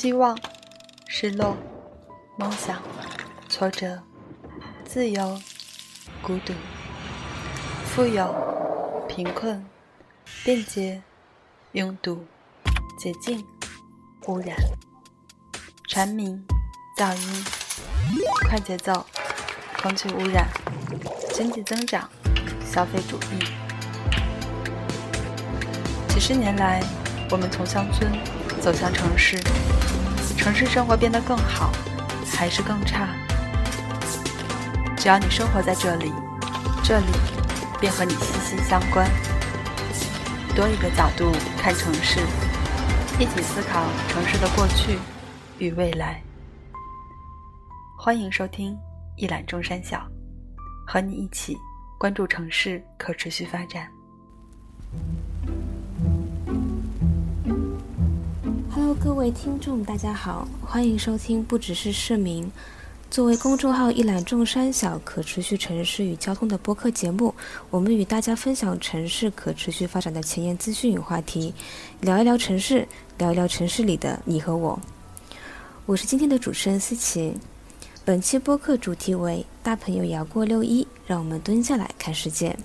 希望、失落、梦想、挫折、自由、孤独、富有、贫困、便捷、拥堵、洁净、污染、蝉鸣、噪音、快节奏、空气污染、经济增长、消费主义。几十年来，我们从乡村走向城市，城市生活变得更好，还是更差？只要你生活在这里，这里便和你息息相关。多一个角度看城市，一起思考城市的过去与未来。欢迎收听一览众山小，和你一起关注城市可持续发展。各位听众，大家好，欢迎收听不只是市民。作为公众号“一览众山小”可持续城市与交通的播客节目，我们与大家分享城市可持续发展的前沿资讯与话题，聊一聊城市，聊一聊城市里的你和我。我是今天的主持人思琪。本期播客主题为“大朋友也要过六一”，让我们蹲下来看世界。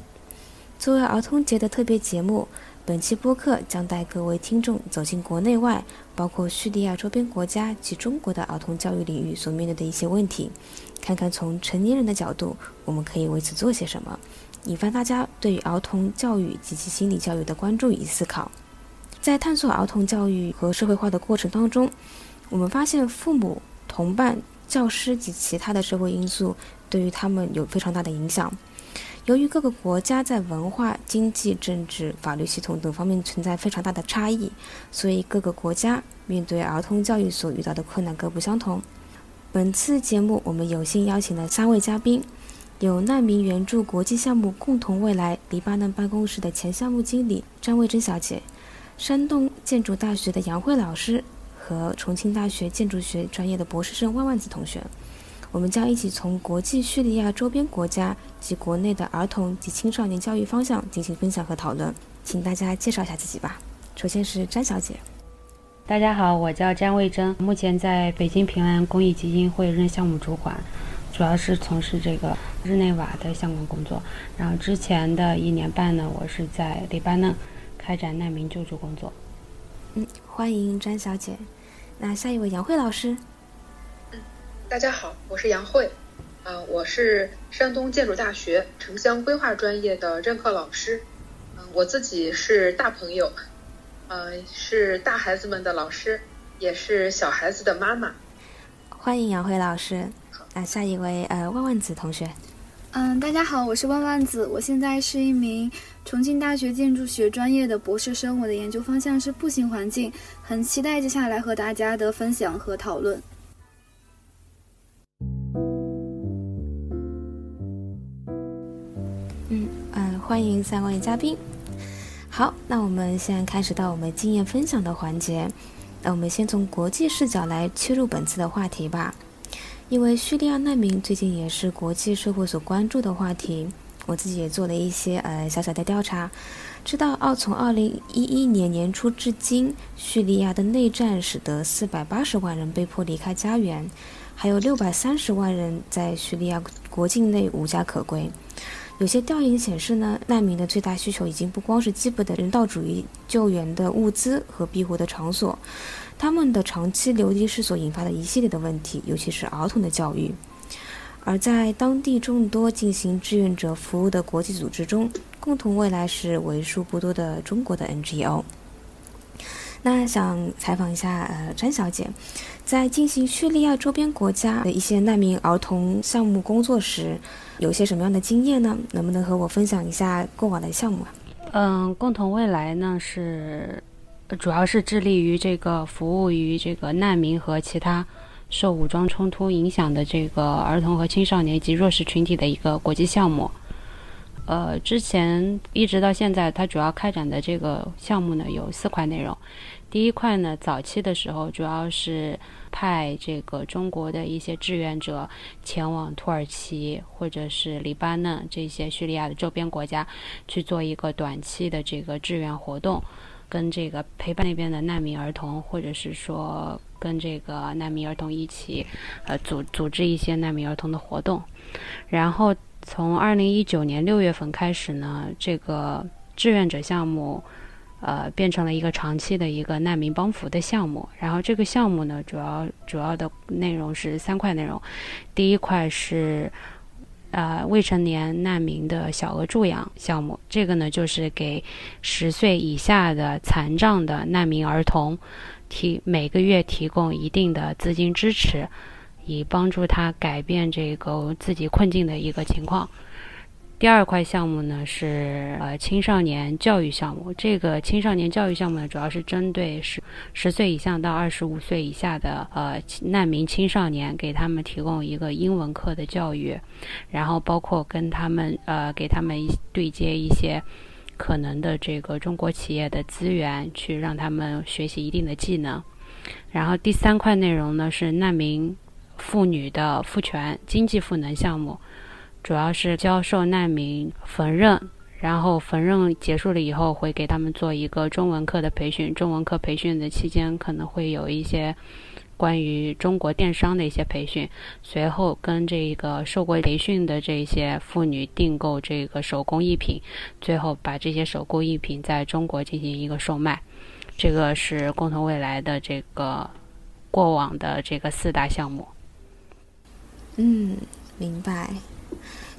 作为儿童节的特别节目。本期播客将带各位听众走进国内外，包括叙利亚周边国家及中国的儿童教育领域所面对的一些问题，看看从成年人的角度，我们可以为此做些什么，引发大家对于儿童教育及其心理教育的关注与思考。在探索儿童教育和社会化的过程当中，我们发现父母、同伴、教师及其他的社会因素对于他们有非常大的影响。由于各个国家在文化、经济、政治、法律系统等方面存在非常大的差异，所以各个国家面对儿童教育所遇到的困难各不相同。本次节目，我们有幸邀请了三位嘉宾，有难民援助国际项目“共同未来”黎巴嫩办公室的前项目经理张卫珍小姐，山东建筑大学的杨慧老师和重庆大学建筑学专业的博士生万万子同学。我们将一起从国际叙利亚周边国家及国内的儿童及青少年教育方向进行分享和讨论，请大家介绍一下自己吧。首先是詹小姐。大家好，我叫詹卫珍，目前在北京平安公益基金会任项目主管，主要是从事这个日内瓦的相关工作。然后之前的一年半呢，我是在黎巴嫩开展难民救助工作。嗯，欢迎詹小姐。那下一位杨慧老师。大家好，我是杨慧，啊，我是山东建筑大学城乡规划专业的任课老师，嗯，我自己是大朋友，嗯，是大孩子们的老师，也是小孩子的妈妈。欢迎杨慧老师。啊，下一位呃万万子同学。嗯，大家好，我是万万子，我现在是一名重庆大学建筑学专业的博士生，我的研究方向是步行环境，很期待接下来和大家的分享和讨论。欢迎三位嘉宾。好，那我们现在开始到我们经验分享的环节。那我们先从国际视角来切入本次的话题吧。因为叙利亚难民最近也是国际社会所关注的话题，我自己也做了一些呃小小的调查，知道二，从二零一一年年初至今，叙利亚的内战使得四百八十万人被迫离开家园，还有六百三十万人在叙利亚国境内无家可归。有些调研显示呢，难民的最大需求已经不光是基本的人道主义救援的物资和庇护的场所，他们的长期流离是所引发的一系列的问题，尤其是儿童的教育。而在当地众多进行志愿者服务的国际组织中，共同未来是为数不多的中国的 NGO。那想采访一下呃詹小姐，在进行叙利亚周边国家的一些难民儿童项目工作时。有些什么样的经验呢？能不能和我分享一下过往的项目啊？嗯，共同未来呢是主要是致力于这个服务于这个难民和其他受武装冲突影响的这个儿童和青少年及弱势群体的一个国际项目。呃，之前一直到现在，它主要开展的这个项目呢有四块内容。第一块呢，早期的时候主要是派这个中国的一些志愿者前往土耳其或者是黎巴嫩这些叙利亚的周边国家去做一个短期的这个志愿活动，跟这个陪伴那边的难民儿童或者是说跟这个难民儿童一起，呃，组组织一些难民儿童的活动。然后从二零一九年六月份开始呢，这个志愿者项目，呃，变成了一个长期的一个难民帮扶的项目。然后这个项目呢，主要主要的内容是三块内容，第一块是。呃，未成年难民的小额助养项目，这个呢就是给十岁以下的残障的难民儿童提每个月提供一定的资金支持，以帮助他改变这个自己困境的一个情况。第二块项目呢是呃青少年教育项目，这个青少年教育项目呢主要是针对十十岁以上到二十五岁以下的呃难民青少年，给他们提供一个英文课的教育，然后包括跟他们呃给他们对接一些可能的这个中国企业的资源，去让他们学习一定的技能。然后第三块内容呢是难民妇女的赋权经济赋能项目。主要是教授难民缝纫，然后缝纫结束了以后，会给他们做一个中文课的培训。中文课培训的期间，可能会有一些关于中国电商的一些培训。随后跟这个受过培训的这些妇女订购这个手工艺品，最后把这些手工艺品在中国进行一个售卖。这个是共同未来的这个过往的这个四大项目。嗯，明白。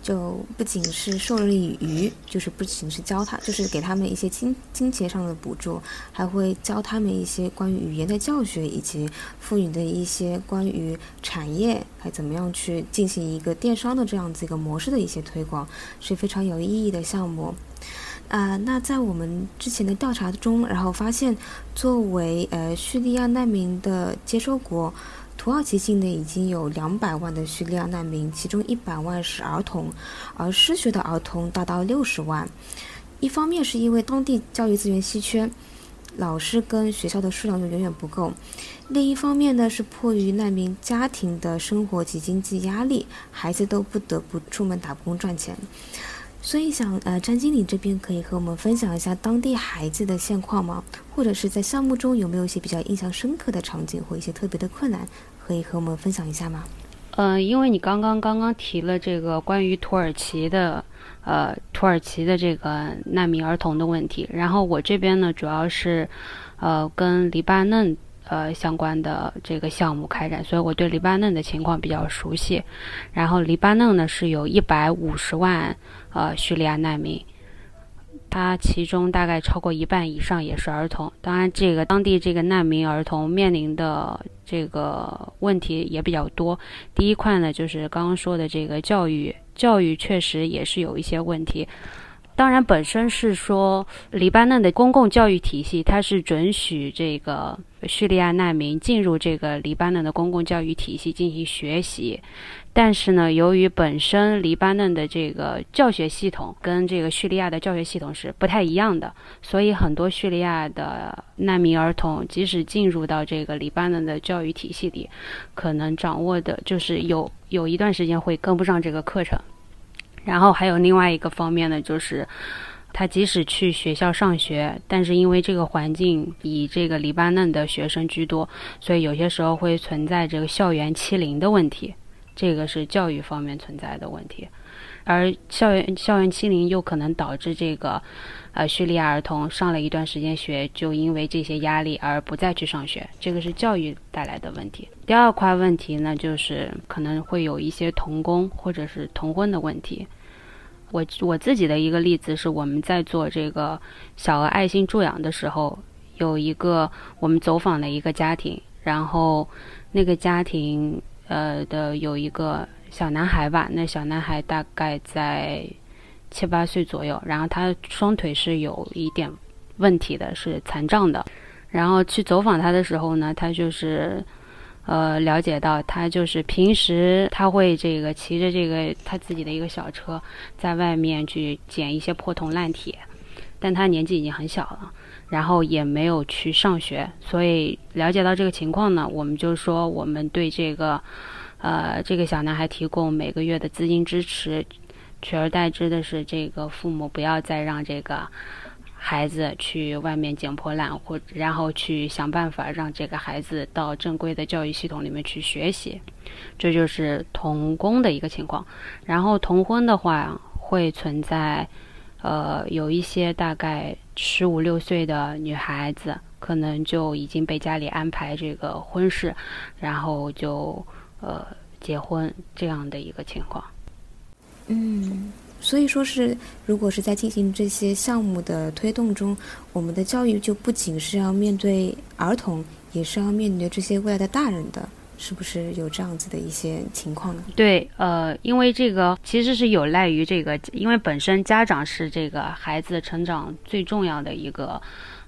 就不仅是授人以渔，就是不仅是教他，就是给他们一些金金钱上的补助，还会教他们一些关于语言的教学，以及妇女的一些关于产业还怎么样去进行一个电商的这样子一个模式的一些推广，是非常有意义的项目。啊，那在我们之前的调查中，然后发现，作为呃叙利亚难民的接收国。土耳其境内已经有两百万的叙利亚难民，其中一百万是儿童，而失学的儿童达到六十万。一方面是因为当地教育资源稀缺，老师跟学校的数量又远远不够；另一方面呢，是迫于难民家庭的生活及经济压力，孩子都不得不出门打工赚钱。所以想，呃，张经理这边可以和我们分享一下当地孩子的现况吗？或者是在项目中有没有一些比较印象深刻的场景或一些特别的困难，可以和我们分享一下吗？嗯，因为你刚刚刚刚提了这个关于土耳其的，呃，土耳其的这个难民儿童的问题，然后我这边呢主要是，呃，跟黎巴嫩。呃，相关的这个项目开展，所以我对黎巴嫩的情况比较熟悉。然后，黎巴嫩呢是有一百五十万呃叙利亚难民，它其中大概超过一半以上也是儿童。当然，这个当地这个难民儿童面临的这个问题也比较多。第一块呢，就是刚刚说的这个教育，教育确实也是有一些问题。当然，本身是说黎巴嫩的公共教育体系，它是准许这个叙利亚难民进入这个黎巴嫩的公共教育体系进行学习。但是呢，由于本身黎巴嫩的这个教学系统跟这个叙利亚的教学系统是不太一样的，所以很多叙利亚的难民儿童即使进入到这个黎巴嫩的教育体系里，可能掌握的就是有有一段时间会跟不上这个课程。然后还有另外一个方面呢，就是他即使去学校上学，但是因为这个环境以这个黎巴嫩的学生居多，所以有些时候会存在这个校园欺凌的问题，这个是教育方面存在的问题。而校园校园欺凌又可能导致这个呃叙利亚儿童上了一段时间学，就因为这些压力而不再去上学，这个是教育带来的问题。第二块问题呢，就是可能会有一些童工或者是童婚的问题。我我自己的一个例子是，我们在做这个小额爱心助养的时候，有一个我们走访的一个家庭，然后那个家庭呃的有一个小男孩吧，那小男孩大概在七八岁左右，然后他双腿是有一点问题的，是残障的，然后去走访他的时候呢，他就是。呃，了解到他就是平时他会这个骑着这个他自己的一个小车，在外面去捡一些破铜烂铁，但他年纪已经很小了，然后也没有去上学，所以了解到这个情况呢，我们就说我们对这个呃这个小男孩提供每个月的资金支持，取而代之的是这个父母不要再让这个。孩子去外面捡破烂，或然后去想办法让这个孩子到正规的教育系统里面去学习，这就是童工的一个情况。然后童婚的话，会存在，呃，有一些大概十五六岁的女孩子，可能就已经被家里安排这个婚事，然后就呃结婚这样的一个情况。嗯。所以说是，如果是在进行这些项目的推动中，我们的教育就不仅是要面对儿童，也是要面对这些未来的大人的，是不是有这样子的一些情况呢？对，呃，因为这个其实是有赖于这个，因为本身家长是这个孩子成长最重要的一个，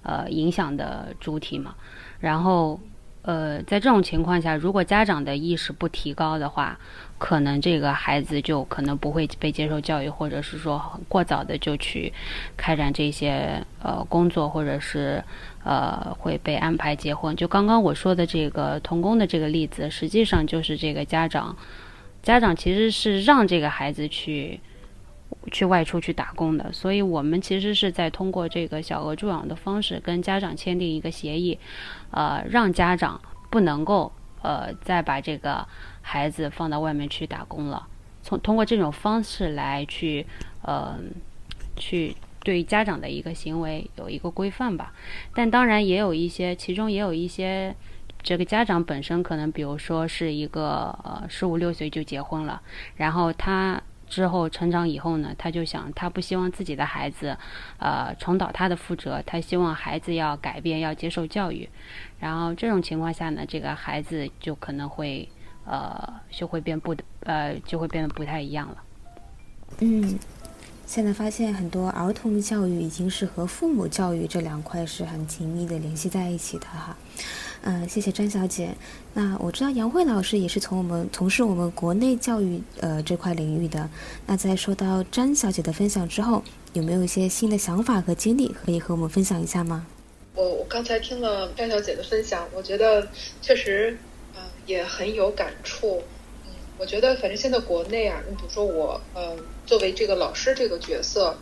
呃，影响的主体嘛，然后。呃，在这种情况下，如果家长的意识不提高的话，可能这个孩子就可能不会被接受教育，或者是说过早的就去开展这些呃工作，或者是呃会被安排结婚。就刚刚我说的这个童工的这个例子，实际上就是这个家长，家长其实是让这个孩子去。去外出去打工的，所以我们其实是在通过这个小额助养的方式跟家长签订一个协议，呃，让家长不能够呃再把这个孩子放到外面去打工了。从通过这种方式来去呃去对家长的一个行为有一个规范吧。但当然也有一些，其中也有一些这个家长本身可能，比如说是一个呃十五六岁就结婚了，然后他。之后成长以后呢，他就想，他不希望自己的孩子，呃，重蹈他的覆辙。他希望孩子要改变，要接受教育。然后这种情况下呢，这个孩子就可能会，呃，就会变不，呃，就会变得不太一样了。嗯，现在发现很多儿童教育已经是和父母教育这两块是很紧密的联系在一起的哈。嗯，谢谢詹小姐。那我知道杨慧老师也是从我们从事我们国内教育呃这块领域的。那在收到詹小姐的分享之后，有没有一些新的想法和经历可以和我们分享一下吗？我我刚才听了张小姐的分享，我觉得确实嗯也很有感触。嗯，我觉得反正现在国内啊，你比如说我呃作为这个老师这个角色，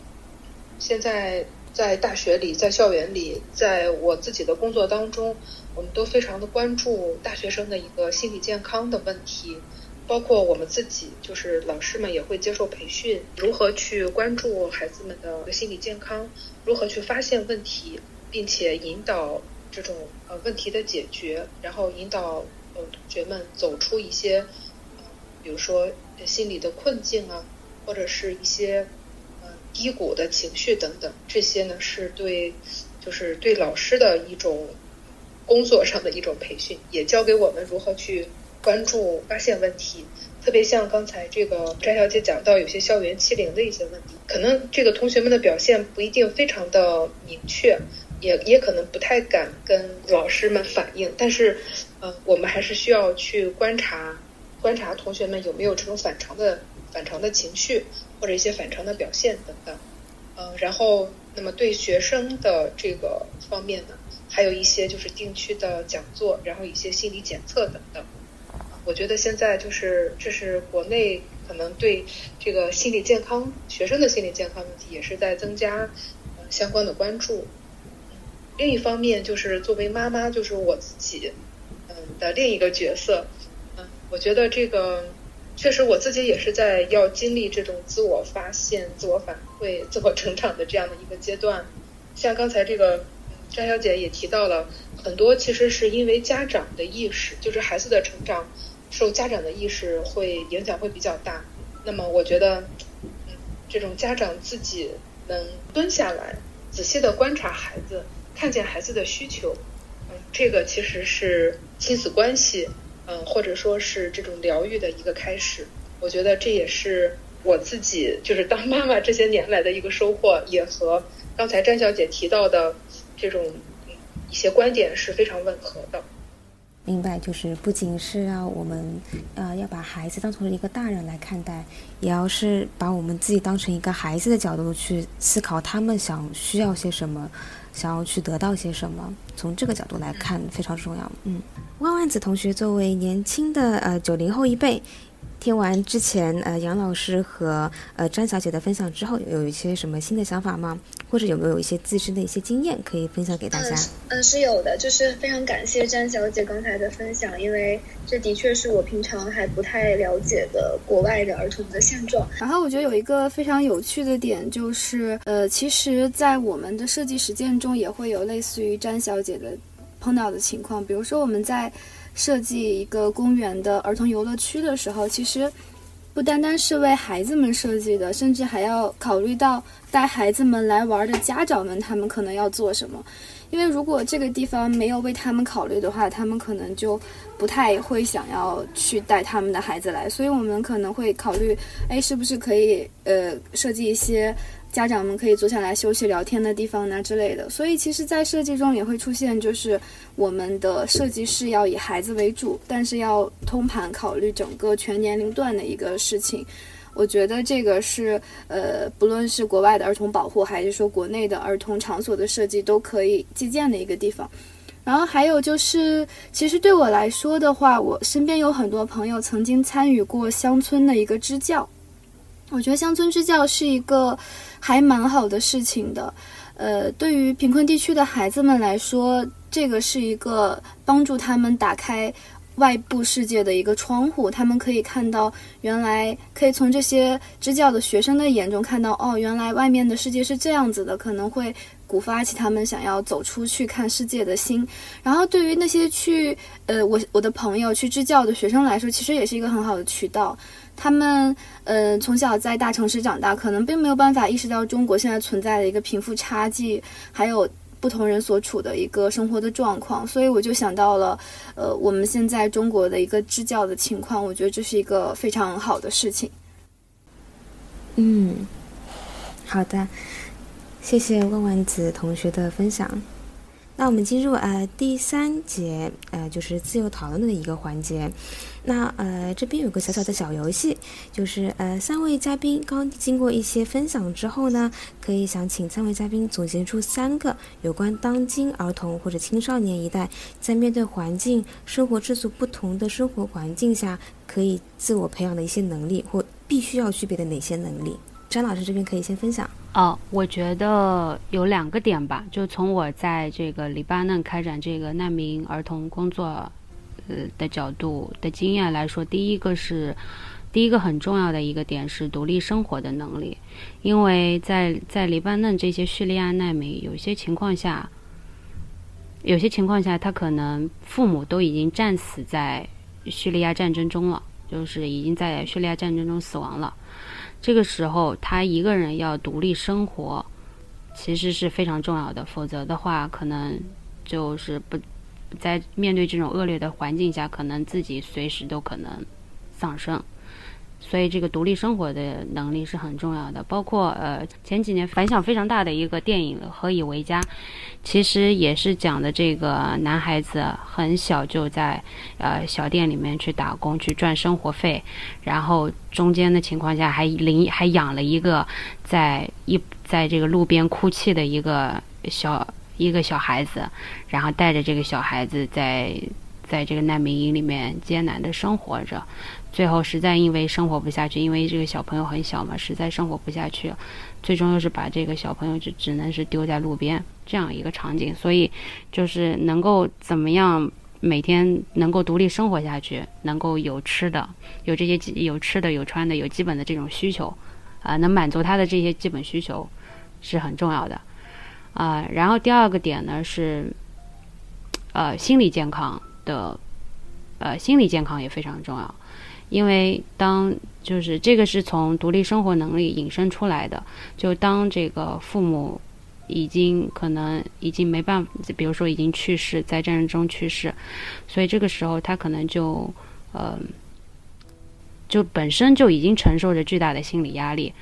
现在在大学里，在校园里，在我自己的工作当中。我们都非常的关注大学生的一个心理健康的问题，包括我们自己，就是老师们也会接受培训，如何去关注孩子们的心理健康，如何去发现问题，并且引导这种呃问题的解决，然后引导呃同学们走出一些呃比如说心理的困境啊，或者是一些呃低谷的情绪等等，这些呢是对就是对老师的一种。工作上的一种培训，也教给我们如何去关注、发现问题。特别像刚才这个张小姐讲到，有些校园欺凌的一些问题，可能这个同学们的表现不一定非常的明确，也也可能不太敢跟老师们反映。但是，呃，我们还是需要去观察，观察同学们有没有这种反常的反常的情绪，或者一些反常的表现等等。呃，然后，那么对学生的这个方面呢？还有一些就是定期的讲座，然后一些心理检测等等。我觉得现在就是这是国内可能对这个心理健康学生的心理健康问题也是在增加相关的关注。另一方面就是作为妈妈，就是我自己嗯的另一个角色，嗯，我觉得这个确实我自己也是在要经历这种自我发现、自我反馈、自我成长的这样的一个阶段。像刚才这个。张小姐也提到了很多，其实是因为家长的意识，就是孩子的成长受家长的意识会影响会比较大。那么我觉得，嗯，这种家长自己能蹲下来，仔细的观察孩子，看见孩子的需求，嗯，这个其实是亲子关系，嗯，或者说是这种疗愈的一个开始。我觉得这也是我自己就是当妈妈这些年来的一个收获，也和刚才詹小姐提到的。这种一些观点是非常吻合的。明白，就是不仅是要我们，呃，要把孩子当成一个大人来看待，也要是把我们自己当成一个孩子的角度去思考，他们想需要些什么，想要去得到些什么，从这个角度来看非常重要。嗯，万万子同学作为年轻的呃九零后一辈。听完之前呃杨老师和呃张小姐的分享之后，有一些什么新的想法吗？或者有没有一些自身的一些经验可以分享给大家？嗯，是有的，就是非常感谢张小姐刚才的分享，因为这的确是我平常还不太了解的国外的儿童的现状。然后我觉得有一个非常有趣的点就是，呃，其实，在我们的设计实践中也会有类似于张小姐的碰到的情况，比如说我们在设计一个公园的儿童游乐区的时候，其实。不单单是为孩子们设计的，甚至还要考虑到带孩子们来玩的家长们，他们可能要做什么。因为如果这个地方没有为他们考虑的话，他们可能就不太会想要去带他们的孩子来。所以我们可能会考虑，哎，是不是可以呃设计一些。家长们可以坐下来休息聊天的地方呢之类的，所以其实，在设计中也会出现，就是我们的设计师要以孩子为主，但是要通盘考虑整个全年龄段的一个事情。我觉得这个是，呃，不论是国外的儿童保护，还是说国内的儿童场所的设计，都可以借鉴的一个地方。然后还有就是，其实对我来说的话，我身边有很多朋友曾经参与过乡村的一个支教。我觉得乡村支教是一个还蛮好的事情的，呃，对于贫困地区的孩子们来说，这个是一个帮助他们打开外部世界的一个窗户。他们可以看到，原来可以从这些支教的学生的眼中看到，哦，原来外面的世界是这样子的，可能会鼓发起他们想要走出去看世界的心。然后，对于那些去呃我我的朋友去支教的学生来说，其实也是一个很好的渠道。他们嗯，从小在大城市长大，可能并没有办法意识到中国现在存在的一个贫富差距，还有不同人所处的一个生活的状况。所以我就想到了，呃，我们现在中国的一个支教的情况，我觉得这是一个非常好的事情。嗯，好的，谢谢万万子同学的分享。那我们进入呃第三节，呃就是自由讨论的一个环节。那呃这边有个小小的小游戏，就是呃三位嘉宾刚经过一些分享之后呢，可以想请三位嘉宾总结出三个有关当今儿童或者青少年一代在面对环境、生活质素不同的生活环境下，可以自我培养的一些能力或必须要具备的哪些能力。张老师这边可以先分享。哦，我觉得有两个点吧，就从我在这个黎巴嫩开展这个难民儿童工作，呃的角度的经验来说，第一个是，第一个很重要的一个点是独立生活的能力，因为在在黎巴嫩这些叙利亚难民，有些情况下，有些情况下他可能父母都已经战死在叙利亚战争中了，就是已经在叙利亚战争中死亡了。这个时候，他一个人要独立生活，其实是非常重要的。否则的话，可能就是不在面对这种恶劣的环境下，可能自己随时都可能丧生。所以，这个独立生活的能力是很重要的。包括呃，前几年反响非常大的一个电影《何以为家》，其实也是讲的这个男孩子很小就在呃小店里面去打工去赚生活费，然后中间的情况下还领还养了一个在一在这个路边哭泣的一个小一个小孩子，然后带着这个小孩子在在这个难民营里面艰难的生活着。最后实在因为生活不下去，因为这个小朋友很小嘛，实在生活不下去，最终又是把这个小朋友就只能是丢在路边这样一个场景。所以，就是能够怎么样每天能够独立生活下去，能够有吃的，有这些有吃的、有穿的、有基本的这种需求，啊，能满足他的这些基本需求是很重要的，啊。然后第二个点呢是，呃，心理健康的，呃，心理健康也非常重要。因为当就是这个是从独立生活能力引申出来的，就当这个父母已经可能已经没办法，比如说已经去世，在战争中去世，所以这个时候他可能就呃，就本身就已经承受着巨大的心理压力，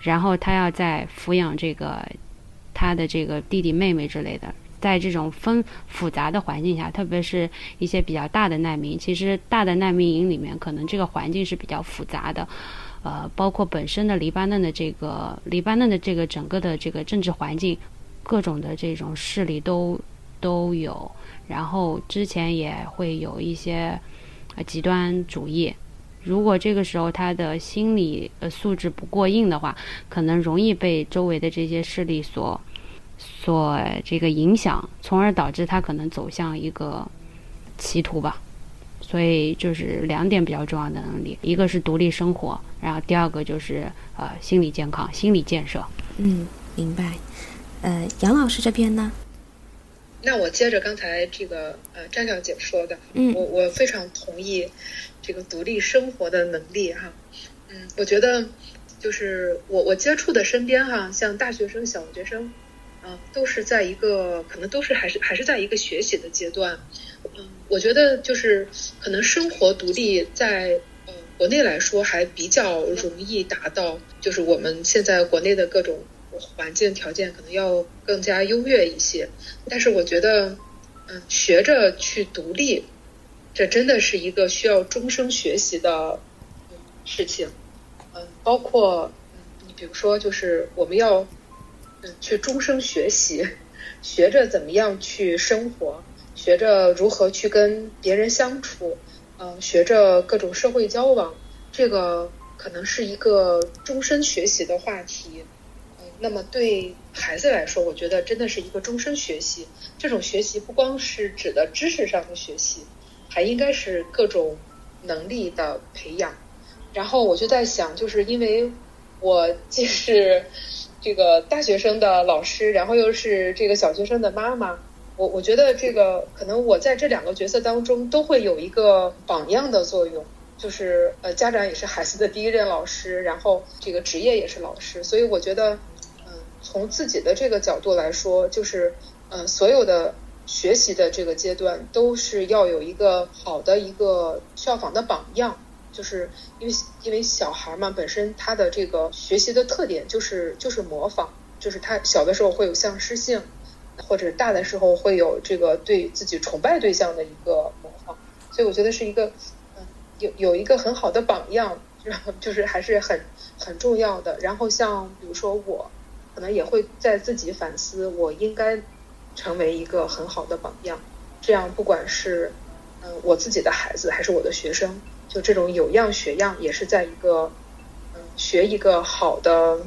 然后他要在抚养这个他的这个弟弟妹妹之类的。在这种纷复杂的环境下，特别是一些比较大的难民，其实大的难民营里面，可能这个环境是比较复杂的，呃，包括本身的黎巴嫩的这个黎巴嫩的这个整个的这个政治环境，各种的这种势力都都有，然后之前也会有一些极端主义，如果这个时候他的心理呃素质不过硬的话，可能容易被周围的这些势力所所这个影响，从而导致他可能走向一个歧途吧。所以就是两点比较重要的能力，一个是独立生活，然后第二个就是呃心理健康、心理建设。嗯，明白。呃，杨老师这边呢？那我接着刚才这个呃张小姐说的，嗯，我我非常同意这个独立生活的能力哈。嗯，我觉得就是我我接触的身边哈，像大学生、小学生，嗯，都是在一个可能都是还是还是在一个学习的阶段。嗯，我觉得就是可能生活独立在呃国内来说还比较容易达到，就是我们现在国内的各种。环境条件可能要更加优越一些，但是我觉得，嗯，学着去独立，这真的是一个需要终生学习的事情。嗯，包括，你比如说，就是我们要，去终生学习，学着怎么样去生活，学着如何去跟别人相处，嗯，学着各种社会交往，这个可能是一个终身学习的话题。嗯那么对孩子来说，我觉得真的是一个终身学习。这种学习不光是指的知识上的学习，还应该是各种能力的培养。然后我就在想，就是因为我既是这个大学生的老师，然后又是这个小学生的妈妈，我我觉得这个可能我在这两个角色当中都会有一个榜样的作用。就是呃，家长也是孩子的第一任老师，然后这个职业也是老师，所以我觉得嗯。从自己的这个角度来说，就是，嗯，所有的学习的这个阶段都是要有一个好的一个效仿的榜样，就是因为因为小孩嘛，本身他的这个学习的特点就是就是模仿，就是他小的时候会有像诗性，或者大的时候会有这个对自己崇拜对象的一个模仿，所以我觉得是一个，嗯，有有一个很好的榜样，就是还是很很重要的。然后像比如说我。可能也会在自己反思，我应该成为一个很好的榜样。这样，不管是嗯我自己的孩子，还是我的学生，就这种有样学样，也是在一个嗯学一个好的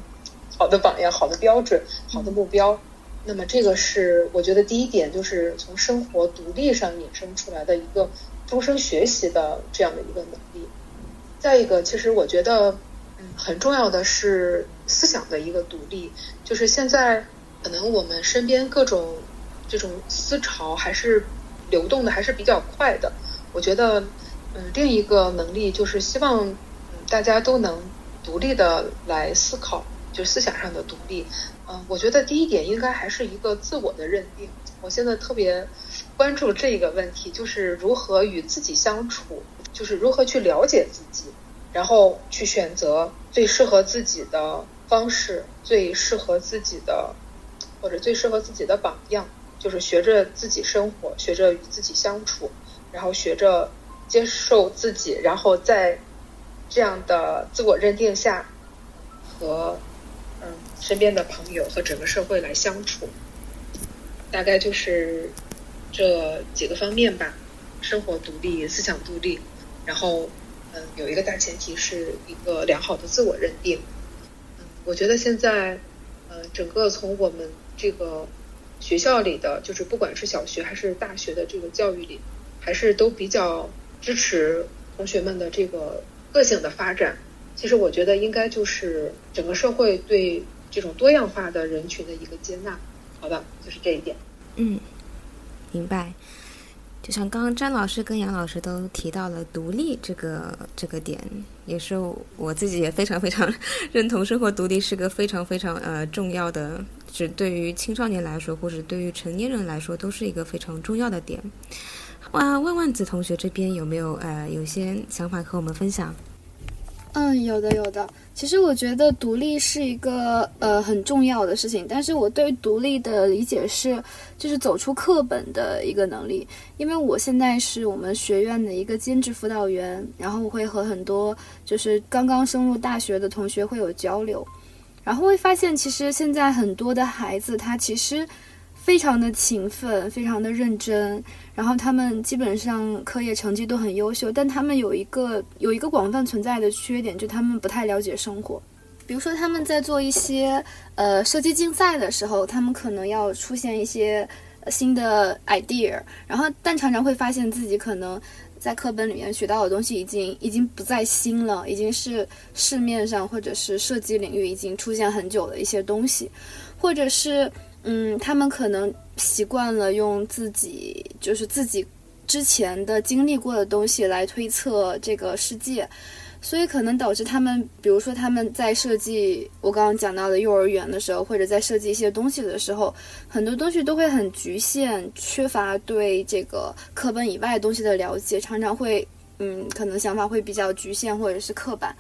好的榜样、好的标准、好的目标。那么，这个是我觉得第一点，就是从生活独立上衍生出来的一个终生学习的这样的一个能力。再一个，其实我觉得。嗯，很重要的是思想的一个独立，就是现在可能我们身边各种这种思潮还是流动的，还是比较快的。我觉得，嗯，另一个能力就是希望，嗯，大家都能独立的来思考，就思想上的独立。嗯，我觉得第一点应该还是一个自我的认定。我现在特别关注这个问题，就是如何与自己相处，就是如何去了解自己。然后去选择最适合自己的方式，最适合自己的，或者最适合自己的榜样，就是学着自己生活，学着与自己相处，然后学着接受自己，然后在这样的自我认定下，和嗯身边的朋友和整个社会来相处，大概就是这几个方面吧：生活独立，思想独立，然后。嗯，有一个大前提是一个良好的自我认定。嗯，我觉得现在，呃，整个从我们这个学校里的，就是不管是小学还是大学的这个教育里，还是都比较支持同学们的这个个性的发展。其实我觉得应该就是整个社会对这种多样化的人群的一个接纳。好的，就是这一点。嗯，明白。就像刚刚詹老师跟杨老师都提到了独立这个这个点，也是我自己也非常非常 认同，生活独立是个非常非常呃重要的，是对于青少年来说，或者对于成年人来说，都是一个非常重要的点。啊，万万子同学这边有没有呃有些想法和我们分享？嗯，有的有的。其实我觉得独立是一个呃很重要的事情，但是我对独立的理解是，就是走出课本的一个能力。因为我现在是我们学院的一个兼职辅导员，然后我会和很多就是刚刚升入大学的同学会有交流，然后会发现其实现在很多的孩子他其实非常的勤奋，非常的认真，然后他们基本上课业成绩都很优秀，但他们有一个有一个广泛存在的缺点，就他们不太了解生活。比如说他们在做一些呃设计竞赛的时候，他们可能要出现一些新的 idea，然后但常常会发现自己可能在课本里面学到的东西已经已经不再新了，已经是市面上或者是设计领域已经出现很久的一些东西，或者是嗯，他们可能习惯了用自己就是自己之前的经历过的东西来推测这个世界。所以可能导致他们，比如说他们在设计我刚刚讲到的幼儿园的时候，或者在设计一些东西的时候，很多东西都会很局限，缺乏对这个课本以外东西的了解，常常会，嗯，可能想法会比较局限或者是刻板。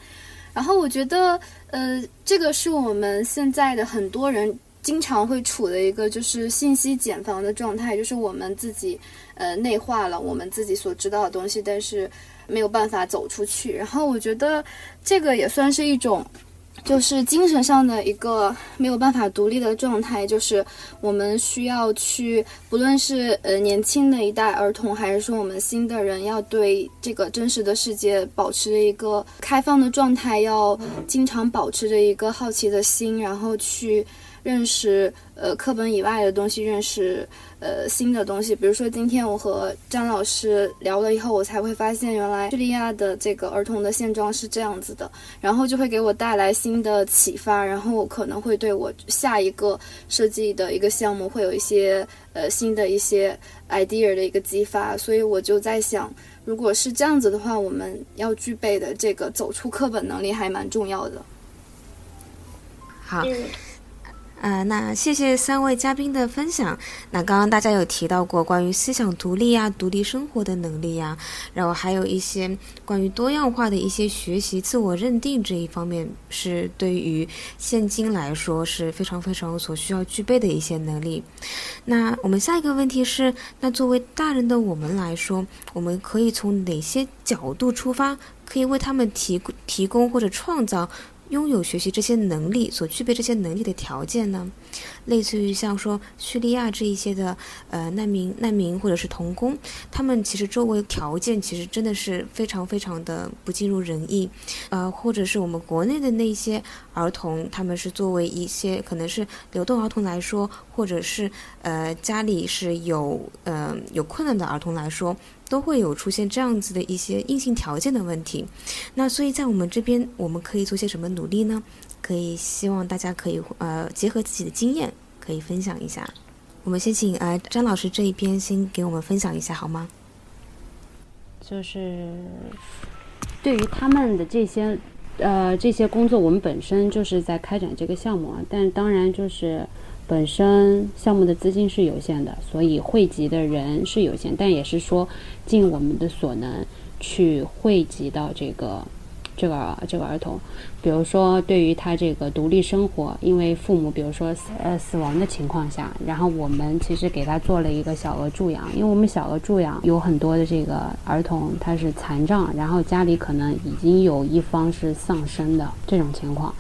然后我觉得，呃，这个是我们现在的很多人经常会处的一个就是信息茧房的状态，就是我们自己，呃，内化了我们自己所知道的东西，但是。没有办法走出去，然后我觉得这个也算是一种，就是精神上的一个没有办法独立的状态，就是我们需要去，不论是呃年轻的一代儿童，还是说我们新的人，要对这个真实的世界保持着一个开放的状态，要经常保持着一个好奇的心，然后去认识呃课本以外的东西，认识。呃，新的东西，比如说今天我和张老师聊了以后，我才会发现原来叙利亚的这个儿童的现状是这样子的，然后就会给我带来新的启发，然后可能会对我下一个设计的一个项目会有一些呃新的一些 idea 的一个激发，所以我就在想，如果是这样子的话，我们要具备的这个走出课本能力还蛮重要的。好。呃，那谢谢三位嘉宾的分享。那刚刚大家有提到过关于思想独立啊、独立生活的能力呀，然后还有一些关于多样化的一些学习、自我认定这一方面，是对于现今来说是非常非常所需要具备的一些能力。那我们下一个问题是，那作为大人的我们来说，我们可以从哪些角度出发，可以为他们提提供或者创造？拥有学习这些能力所具备这些能力的条件呢？类似于像说叙利亚这一些的呃难民、难民或者是童工，他们其实周围条件其实真的是非常非常的不尽如人意，呃，或者是我们国内的那些儿童，他们是作为一些可能是流动儿童来说，或者是呃家里是有呃有困难的儿童来说。都会有出现这样子的一些硬性条件的问题，那所以在我们这边，我们可以做些什么努力呢？可以希望大家可以呃结合自己的经验，可以分享一下。我们先请呃张老师这一边先给我们分享一下好吗？就是对于他们的这些呃这些工作，我们本身就是在开展这个项目啊，但当然就是。本身项目的资金是有限的，所以汇集的人是有限，但也是说尽我们的所能去汇集到这个这个这个儿童。比如说，对于他这个独立生活，因为父母比如说死呃死亡的情况下，然后我们其实给他做了一个小额助养，因为我们小额助养有很多的这个儿童他是残障，然后家里可能已经有一方是丧生的这种情况。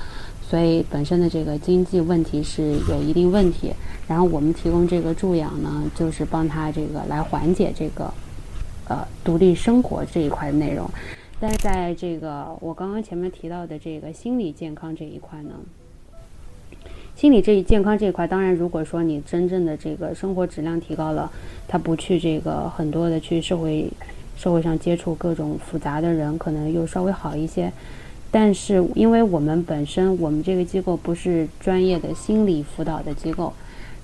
所以本身的这个经济问题是有一定问题，然后我们提供这个助养呢，就是帮他这个来缓解这个，呃，独立生活这一块的内容。但是在这个我刚刚前面提到的这个心理健康这一块呢，心理这一健康这一块，当然如果说你真正的这个生活质量提高了，他不去这个很多的去社会社会上接触各种复杂的人，可能又稍微好一些。但是，因为我们本身，我们这个机构不是专业的心理辅导的机构，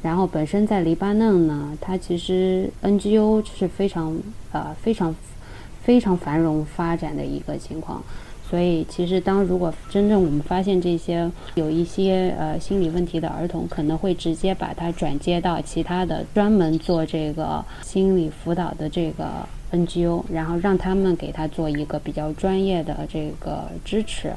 然后本身在黎巴嫩呢，它其实 NGO 是非常呃非常非常繁荣发展的一个情况，所以其实当如果真正我们发现这些有一些呃心理问题的儿童，可能会直接把他转接到其他的专门做这个心理辅导的这个。NGO，然后让他们给他做一个比较专业的这个支持。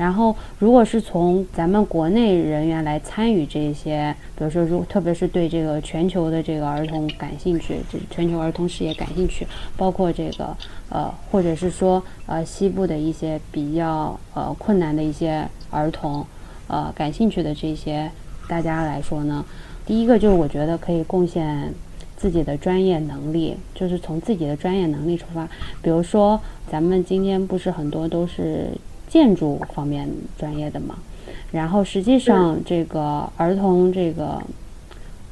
然后，如果是从咱们国内人员来参与这些，比如说，如特别是对这个全球的这个儿童感兴趣，这全球儿童事业感兴趣，包括这个呃，或者是说呃西部的一些比较呃困难的一些儿童呃感兴趣的这些大家来说呢。第一个就是我觉得可以贡献自己的专业能力，就是从自己的专业能力出发。比如说，咱们今天不是很多都是建筑方面专业的嘛？然后实际上这个儿童这个，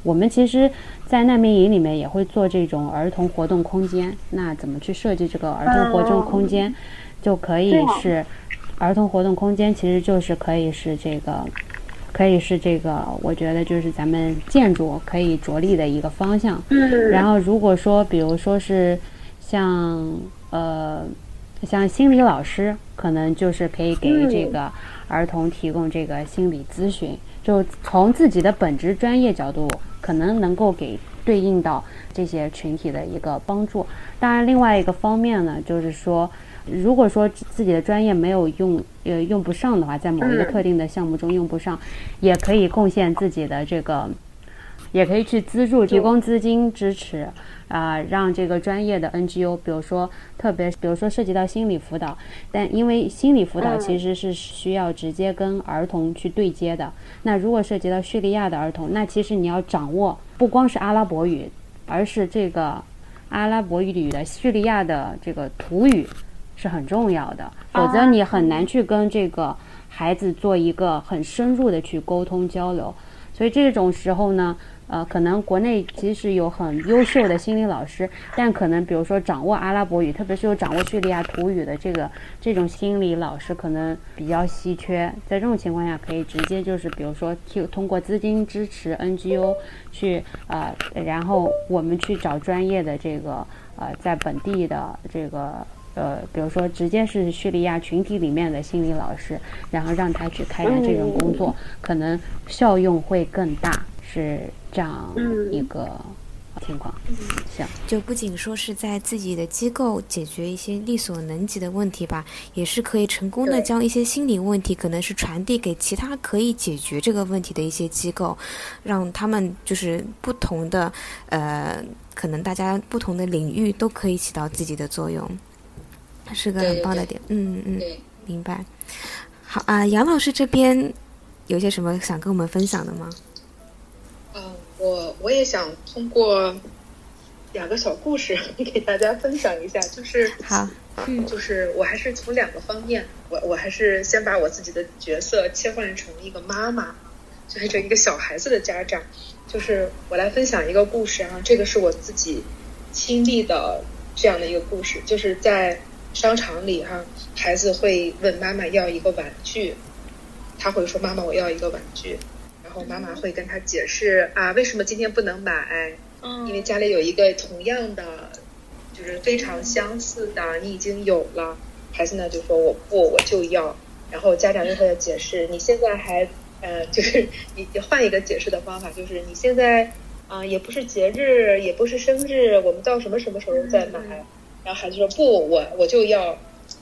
我们其实，在难民营里面也会做这种儿童活动空间。那怎么去设计这个儿童活动空间？就可以是儿童活动空间，其实就是可以是这个。可以是这个，我觉得就是咱们建筑可以着力的一个方向。嗯。然后如果说，比如说是像呃像心理老师，可能就是可以给这个儿童提供这个心理咨询，就从自己的本职专业角度，可能能够给对应到这些群体的一个帮助。当然，另外一个方面呢，就是说。如果说自己的专业没有用，呃，用不上的话，在某一个特定的项目中用不上，也可以贡献自己的这个，也可以去资助、提供资金支持，啊，让这个专业的 NGO，比如说特别，比如说涉及到心理辅导，但因为心理辅导其实是需要直接跟儿童去对接的。那如果涉及到叙利亚的儿童，那其实你要掌握不光是阿拉伯语，而是这个阿拉伯语里的叙利亚的这个土语。是很重要的，否则你很难去跟这个孩子做一个很深入的去沟通交流。所以这种时候呢，呃，可能国内即使有很优秀的心理老师，但可能比如说掌握阿拉伯语，特别是有掌握叙利亚土语的这个这种心理老师，可能比较稀缺。在这种情况下，可以直接就是比如说去通过资金支持 NGO 去呃，然后我们去找专业的这个呃，在本地的这个。呃，比如说，直接是叙利亚群体里面的心理老师，然后让他去开展这种工作，可能效用会更大，是这样一个情况。嗯行，就不仅说是在自己的机构解决一些力所能及的问题吧，也是可以成功的将一些心理问题，可能是传递给其他可以解决这个问题的一些机构，让他们就是不同的呃，可能大家不同的领域都可以起到自己的作用。是个很棒的点，嗯嗯，明白。好啊，杨老师这边有些什么想跟我们分享的吗？嗯，我我也想通过两个小故事 给大家分享一下，就是好，嗯，就是我还是从两个方面，我我还是先把我自己的角色切换成一个妈妈，就是这一个小孩子的家长，就是我来分享一个故事啊，这个是我自己亲历的这样的一个故事，就是在。商场里哈，孩子会问妈妈要一个玩具，他会说：“妈妈，我要一个玩具。”然后妈妈会跟他解释啊，为什么今天不能买？嗯，因为家里有一个同样的，就是非常相似的，你已经有了。孩子呢就说：“我不，我就要。”然后家长又会解释：“你现在还，呃，就是你你换一个解释的方法，就是你现在啊，也不是节日，也不是生日，我们到什么什么时候再买。”然后孩子说不，我我就要。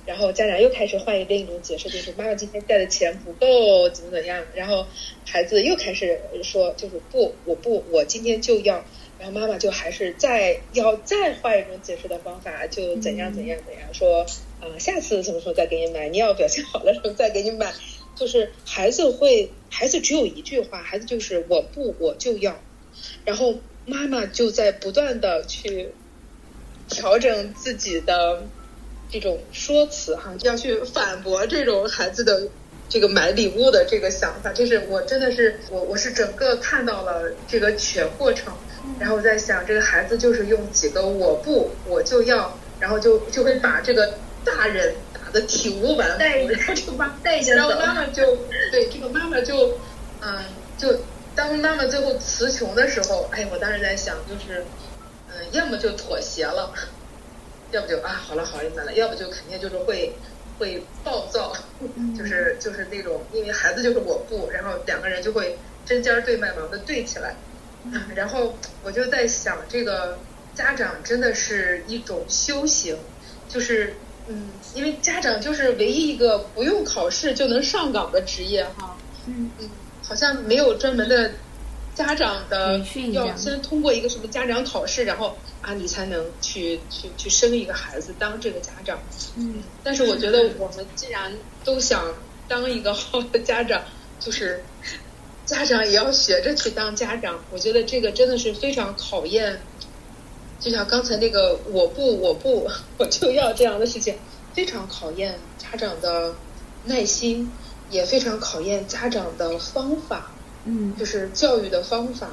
然后家长又开始换一另一种解释，就是妈妈今天带的钱不够，怎么怎么样。然后孩子又开始说，就是不，我不，我今天就要。然后妈妈就还是再要再换一种解释的方法，就怎样怎样怎样说，啊，下次什么时候再给你买？你要表现好的时候再给你买。就是孩子会，孩子只有一句话，孩子就是我不，我就要。然后妈妈就在不断的去。调整自己的这种说辞哈，就要去反驳这种孩子的这个买礼物的这个想法。就是我真的是我我是整个看到了这个全过程，然后我在想，这个孩子就是用几个我不我就要，然后就就会把这个大人打得体无完肤，然后 就妈带着，然后妈妈就对这个妈妈就嗯就当妈妈最后词穷的时候，哎，我当时在想就是嗯。要么就妥协了，要不就啊好了好了买了，要不就肯定就是会会暴躁，就是就是那种因为孩子就是我不，然后两个人就会针尖对麦芒的对起来，然后我就在想，这个家长真的是一种修行，就是嗯，因为家长就是唯一一个不用考试就能上岗的职业哈，嗯。嗯，好像没有专门的。家长的要先通过一个什么家长考试，然后啊，你才能去去去生一个孩子，当这个家长。嗯，但是我觉得我们既然都想当一个好的家长，就是家长也要学着去当家长。我觉得这个真的是非常考验，就像刚才那个“我不，我不，我就要”这样的事情，非常考验家长的耐心，也非常考验家长的方法。嗯，就是教育的方法。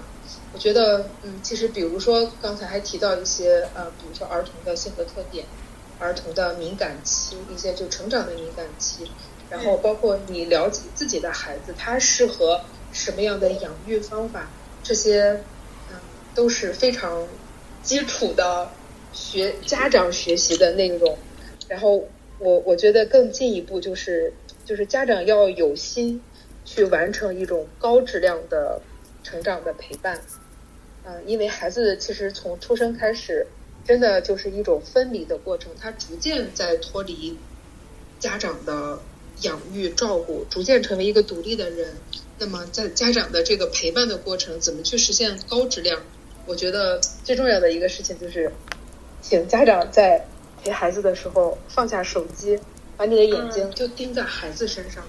我觉得，嗯，其实比如说刚才还提到一些，呃，比如说儿童的性格特点，儿童的敏感期，一些就成长的敏感期，然后包括你了解自己的孩子，他适合什么样的养育方法，这些，嗯，都是非常基础的学家长学习的内容。然后我我觉得更进一步就是，就是家长要有心。去完成一种高质量的成长的陪伴，嗯，因为孩子其实从出生开始，真的就是一种分离的过程，他逐渐在脱离家长的养育照顾，逐渐成为一个独立的人。那么在家长的这个陪伴的过程，怎么去实现高质量？我觉得最重要的一个事情就是，请家长在陪孩子的时候放下手机，把你的眼睛就盯在孩子身上。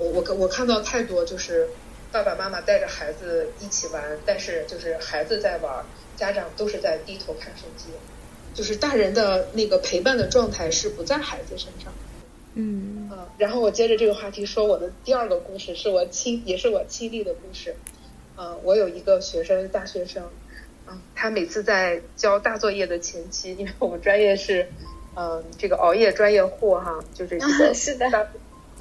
我我我看到太多，就是爸爸妈妈带着孩子一起玩，但是就是孩子在玩，家长都是在低头看手机，就是大人的那个陪伴的状态是不在孩子身上。嗯啊，然后我接着这个话题说我的第二个故事，是我亲也是我亲历的故事。嗯，我有一个学生，大学生，嗯，他每次在交大作业的前期，因为我们专业是嗯这个熬夜专业户哈，就是这个是的。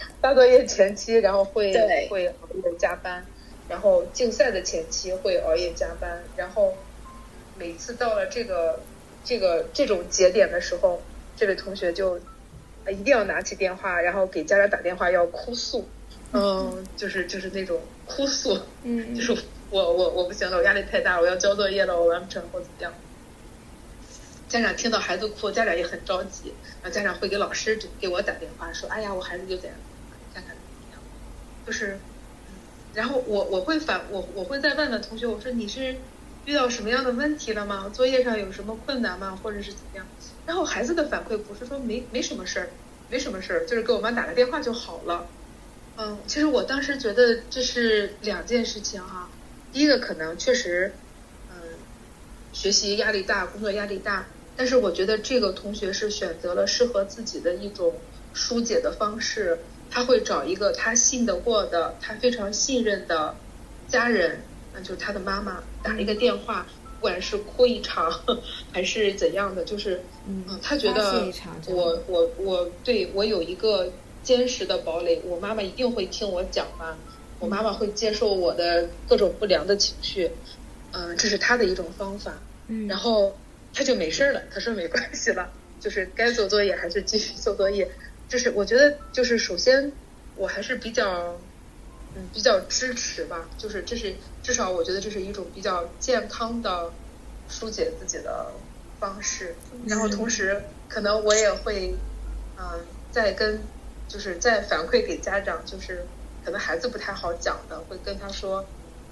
大作业前期，然后会会熬夜加班，然后竞赛的前期会熬夜加班，然后每次到了这个这个这种节点的时候，这位同学就一定要拿起电话，然后给家长打电话要哭诉，嗯，就是就是那种哭诉，嗯，就是我我我不行了，我压力太大，我要交作业了，我完不成或怎么样。家长听到孩子哭，家长也很着急，然后家长会给老师给我打电话说：“哎呀，我孩子就在。”就是，然后我我会反我我会再问问同学，我说你是遇到什么样的问题了吗？作业上有什么困难吗？或者是怎么样？然后孩子的反馈不是说没没什么事儿，没什么事儿，就是给我妈打个电话就好了。嗯，其实我当时觉得这是两件事情哈。第一个可能确实，嗯，学习压力大，工作压力大，但是我觉得这个同学是选择了适合自己的一种疏解的方式。他会找一个他信得过的、他非常信任的家人，那就是他的妈妈，打一个电话，不管是哭一场还是怎样的，就是嗯，他觉得我我我对我有一个坚实的堡垒，我妈妈一定会听我讲嘛，我妈妈会接受我的各种不良的情绪，嗯，这是他的一种方法，嗯，然后他就没事了，他说没关系了，就是该做作业还是继续做作业。就是我觉得，就是首先，我还是比较，嗯，比较支持吧。就是这是至少我觉得这是一种比较健康的疏解自己的方式。然后同时，可能我也会，嗯，再跟，就是再反馈给家长，就是可能孩子不太好讲的，会跟他说，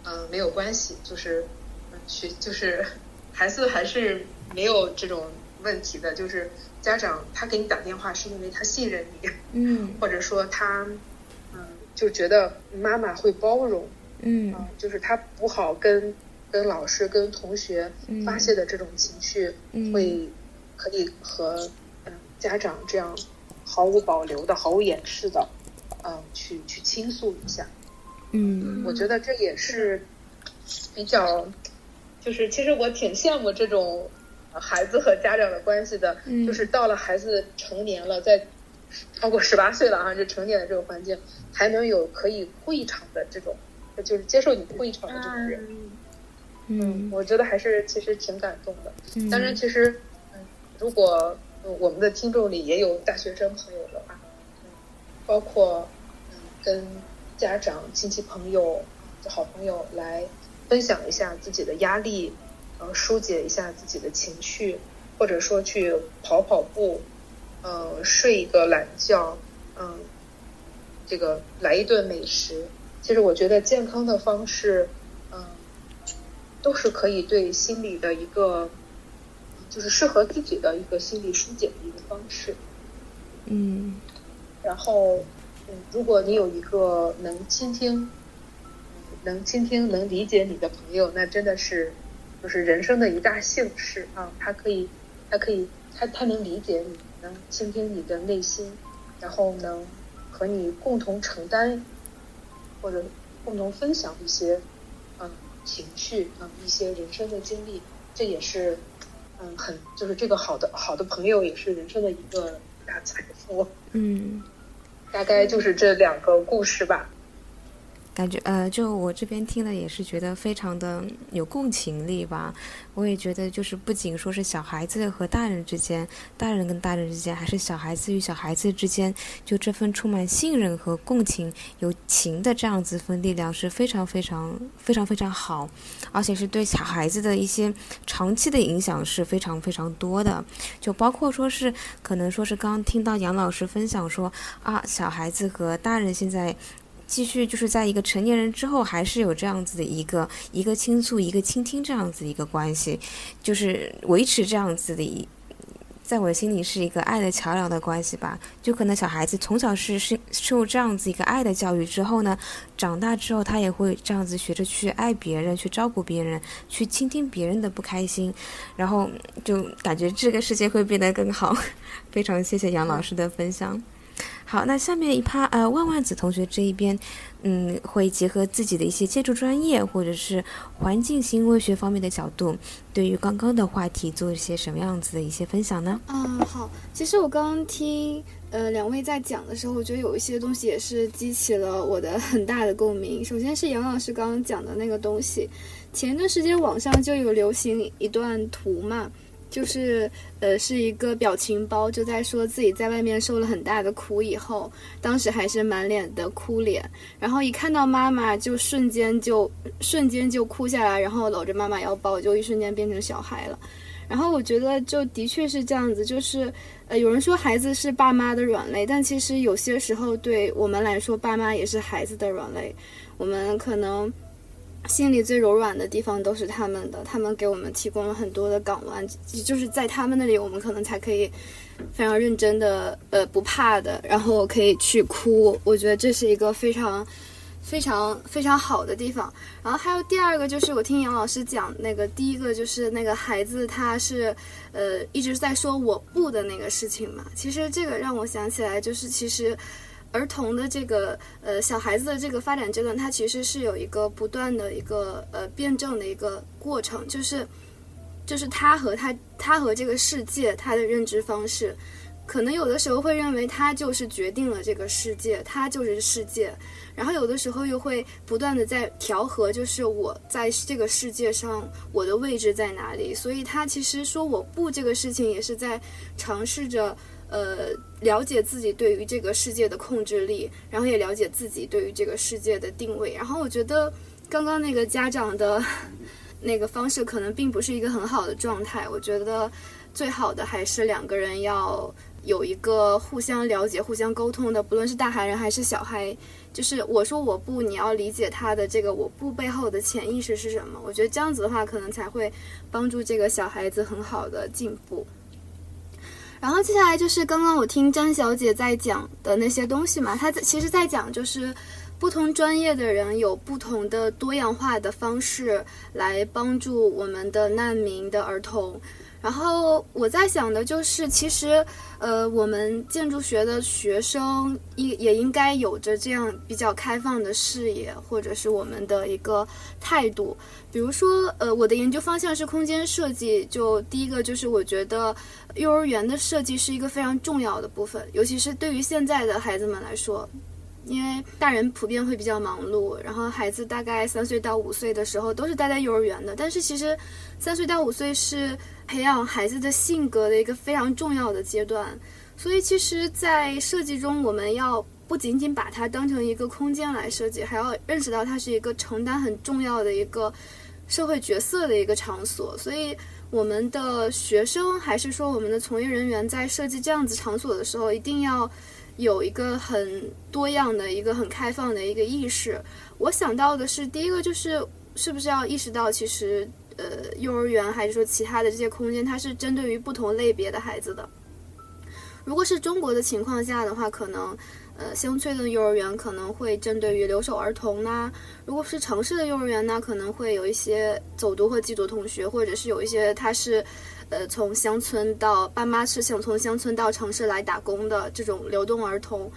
嗯，没有关系，就是学，就是 孩子还是没有这种问题的，就是。家长他给你打电话是因为他信任你，嗯，或者说他，嗯，就觉得妈妈会包容，嗯，就是他不好跟跟老师、跟同学发泄的这种情绪，会可以和嗯家长这样毫无保留的、毫无掩饰的，嗯，去去倾诉一下，嗯，我觉得这也是比较，就是其实我挺羡慕这种。孩子和家长的关系的，就是到了孩子成年了，在超过十八岁了啊，就成年的这个环境，还能有可以哭一场的这种，就是接受你哭一场的这种人，嗯，我觉得还是其实挺感动的。当然，其实，嗯，如果我们的听众里也有大学生朋友的话，嗯，包括嗯跟家长、亲戚、朋友、好朋友来分享一下自己的压力。呃，疏解一下自己的情绪，或者说去跑跑步，呃，睡一个懒觉，嗯，这个来一顿美食。其实我觉得健康的方式，嗯，都是可以对心理的一个，就是适合自己的一个心理疏解的一个方式。嗯，然后，嗯，如果你有一个能倾听。能倾听、能理解你的朋友，那真的是就是人生的一大幸事啊！他可以，他可以，他他能理解你，能倾听你的内心，然后能和你共同承担或者共同分享一些嗯情绪啊一些人生的经历，这也是嗯很就是这个好的好的朋友也是人生的一个大财富。嗯。大概就是这两个故事吧。感觉呃，就我这边听了也是觉得非常的有共情力吧。我也觉得就是不仅说是小孩子和大人之间，大人跟大人之间，还是小孩子与小孩子之间，就这份充满信任和共情、有情的这样子份力量是非常非常非常非常好，而且是对小孩子的一些长期的影响是非常非常多的。就包括说是可能说是刚刚听到杨老师分享说啊，小孩子和大人现在。继续就是在一个成年人之后，还是有这样子的一个一个倾诉、一个倾听这样子一个关系，就是维持这样子的一，在我心里是一个爱的桥梁的关系吧。就可能小孩子从小是是受这样子一个爱的教育之后呢，长大之后他也会这样子学着去爱别人、去照顾别人、去倾听别人的不开心，然后就感觉这个世界会变得更好。非常谢谢杨老师的分享。好，那下面一趴，呃，万万子同学这一边，嗯，会结合自己的一些建筑专业或者是环境行为学方面的角度，对于刚刚的话题做一些什么样子的一些分享呢？嗯，好，其实我刚刚听呃两位在讲的时候，我觉得有一些东西也是激起了我的很大的共鸣。首先是杨老师刚刚讲的那个东西，前一段时间网上就有流行一段图嘛。就是，呃，是一个表情包，就在说自己在外面受了很大的苦以后，当时还是满脸的哭脸，然后一看到妈妈就瞬间就瞬间就哭下来，然后搂着妈妈要抱，就一瞬间变成小孩了。然后我觉得就的确是这样子，就是，呃，有人说孩子是爸妈的软肋，但其实有些时候对我们来说，爸妈也是孩子的软肋，我们可能。心里最柔软的地方都是他们的，他们给我们提供了很多的港湾，就是在他们那里，我们可能才可以非常认真的，呃，不怕的，然后可以去哭。我觉得这是一个非常、非常、非常好的地方。然后还有第二个，就是我听杨老师讲那个，第一个就是那个孩子他是，呃，一直在说我不的那个事情嘛。其实这个让我想起来，就是其实。儿童的这个呃小孩子的这个发展阶段，它其实是有一个不断的一个呃辩证的一个过程，就是就是他和他他和这个世界他的认知方式，可能有的时候会认为他就是决定了这个世界，他就是世界，然后有的时候又会不断的在调和，就是我在这个世界上我的位置在哪里，所以他其实说我不这个事情也是在尝试着。呃，了解自己对于这个世界的控制力，然后也了解自己对于这个世界的定位。然后我觉得刚刚那个家长的 那个方式可能并不是一个很好的状态。我觉得最好的还是两个人要有一个互相了解、互相沟通的，不论是大孩人还是小孩。就是我说我不，你要理解他的这个我不背后的潜意识是什么。我觉得这样子的话，可能才会帮助这个小孩子很好的进步。然后接下来就是刚刚我听张小姐在讲的那些东西嘛，她在其实在讲就是不同专业的人有不同的多样化的方式来帮助我们的难民的儿童。然后我在想的就是，其实，呃，我们建筑学的学生应也应该有着这样比较开放的视野，或者是我们的一个态度。比如说，呃，我的研究方向是空间设计，就第一个就是我觉得幼儿园的设计是一个非常重要的部分，尤其是对于现在的孩子们来说。因为大人普遍会比较忙碌，然后孩子大概三岁到五岁的时候都是待在幼儿园的。但是其实，三岁到五岁是培养孩子的性格的一个非常重要的阶段。所以其实，在设计中，我们要不仅仅把它当成一个空间来设计，还要认识到它是一个承担很重要的一个社会角色的一个场所。所以，我们的学生还是说我们的从业人员在设计这样子场所的时候，一定要。有一个很多样的一个很开放的一个意识，我想到的是，第一个就是是不是要意识到，其实呃，幼儿园还是说其他的这些空间，它是针对于不同类别的孩子的。如果是中国的情况下的话，可能呃，乡村的幼儿园可能会针对于留守儿童呐；如果是城市的幼儿园呢，可能会有一些走读和寄读同学，或者是有一些他是，呃，从乡村到爸妈是想从乡村到城市来打工的这种流动儿童。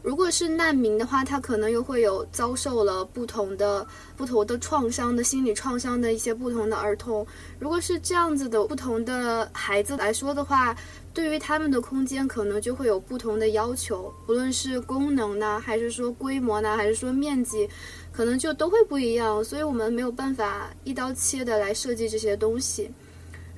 如果是难民的话，他可能又会有遭受了不同的、不同的创伤的心理创伤的一些不同的儿童。如果是这样子的不同的孩子来说的话，对于他们的空间可能就会有不同的要求，不论是功能呢，还是说规模呢，还是说面积，可能就都会不一样。所以我们没有办法一刀切的来设计这些东西。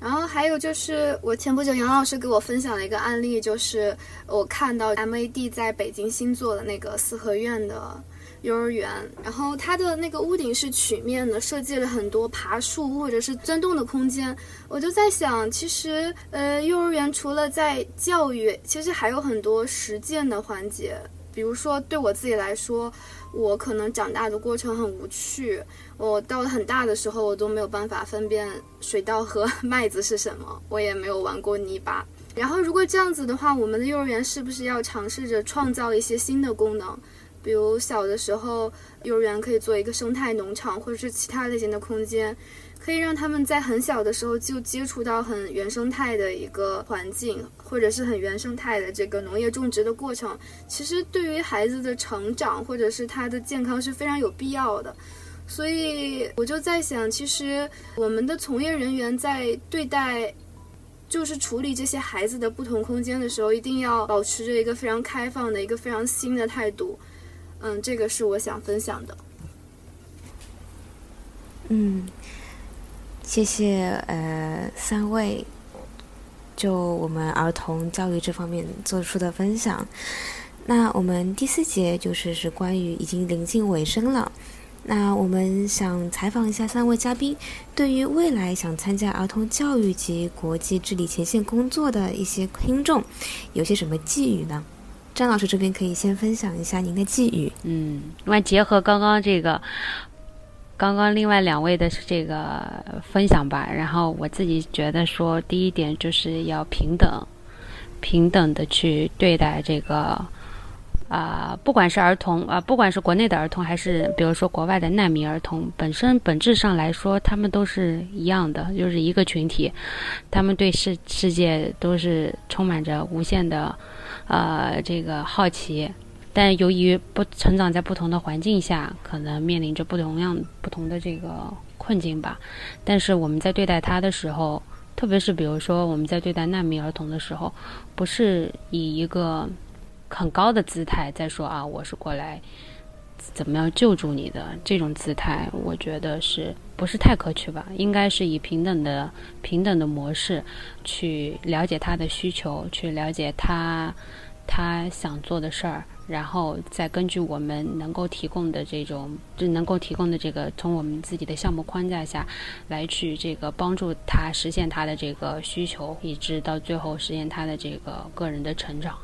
然后还有就是，我前不久杨老师给我分享了一个案例，就是我看到 MAD 在北京新做的那个四合院的幼儿园，然后它的那个屋顶是曲面的，设计了很多爬树或者是钻洞的空间。我就在想，其实呃，幼儿园除了在教育，其实还有很多实践的环节，比如说对我自己来说。我可能长大的过程很无趣，我到了很大的时候，我都没有办法分辨水稻和 麦子是什么，我也没有玩过泥巴。然后，如果这样子的话，我们的幼儿园是不是要尝试着创造一些新的功能？比如小的时候，幼儿园可以做一个生态农场，或者是其他类型的空间。可以让他们在很小的时候就接触到很原生态的一个环境，或者是很原生态的这个农业种植的过程。其实对于孩子的成长或者是他的健康是非常有必要的。所以我就在想，其实我们的从业人员在对待，就是处理这些孩子的不同空间的时候，一定要保持着一个非常开放的一个非常新的态度。嗯，这个是我想分享的。嗯。谢谢呃三位，就我们儿童教育这方面做出的分享。那我们第四节就是是关于已经临近尾声了。那我们想采访一下三位嘉宾，对于未来想参加儿童教育及国际治理前线工作的一些听众，有些什么寄语呢？张老师这边可以先分享一下您的寄语。嗯，那结合刚刚这个。刚刚另外两位的这个分享吧，然后我自己觉得说，第一点就是要平等，平等的去对待这个啊，不管是儿童啊，不管是国内的儿童，还是比如说国外的难民儿童，本身本质上来说，他们都是一样的，就是一个群体，他们对世世界都是充满着无限的呃这个好奇。但由于不成长在不同的环境下，可能面临着不同样不同的这个困境吧。但是我们在对待他的时候，特别是比如说我们在对待难民儿童的时候，不是以一个很高的姿态在说啊，我是过来怎么样救助你的这种姿态，我觉得是不是太可取吧？应该是以平等的平等的模式去了解他的需求，去了解他他想做的事儿。然后再根据我们能够提供的这种，就能够提供的这个，从我们自己的项目框架下来去这个帮助他实现他的这个需求，以致到最后实现他的这个个人的成长。